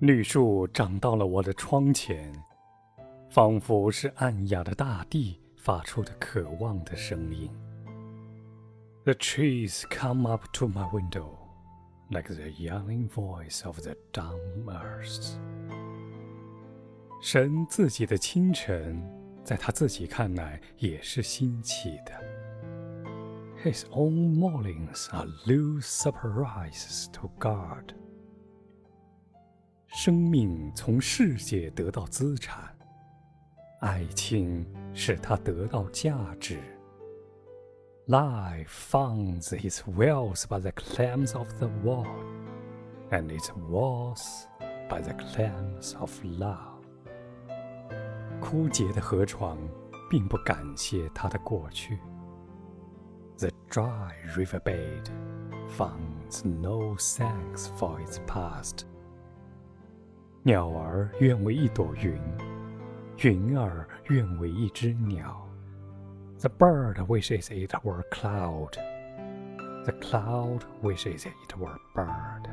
绿树长到了我的窗前，仿佛是暗哑的大地发出的渴望的声音。The trees come up to my window, like the yelling voice of the dumb earth. 神自己的清晨，在他自己看来也是新奇的。His own mornings are new surprises to God. 生命从世界得到资产，爱情使他得到价值。Life finds its wealth by the claims of the world, and its worth by the claims of love. 枯竭的河床并不感谢它的过去。The dry riverbed finds no thanks for its past. 鸟儿愿为一朵云，云儿愿为一只鸟。The bird wishes it were cloud. The cloud wishes it were bird.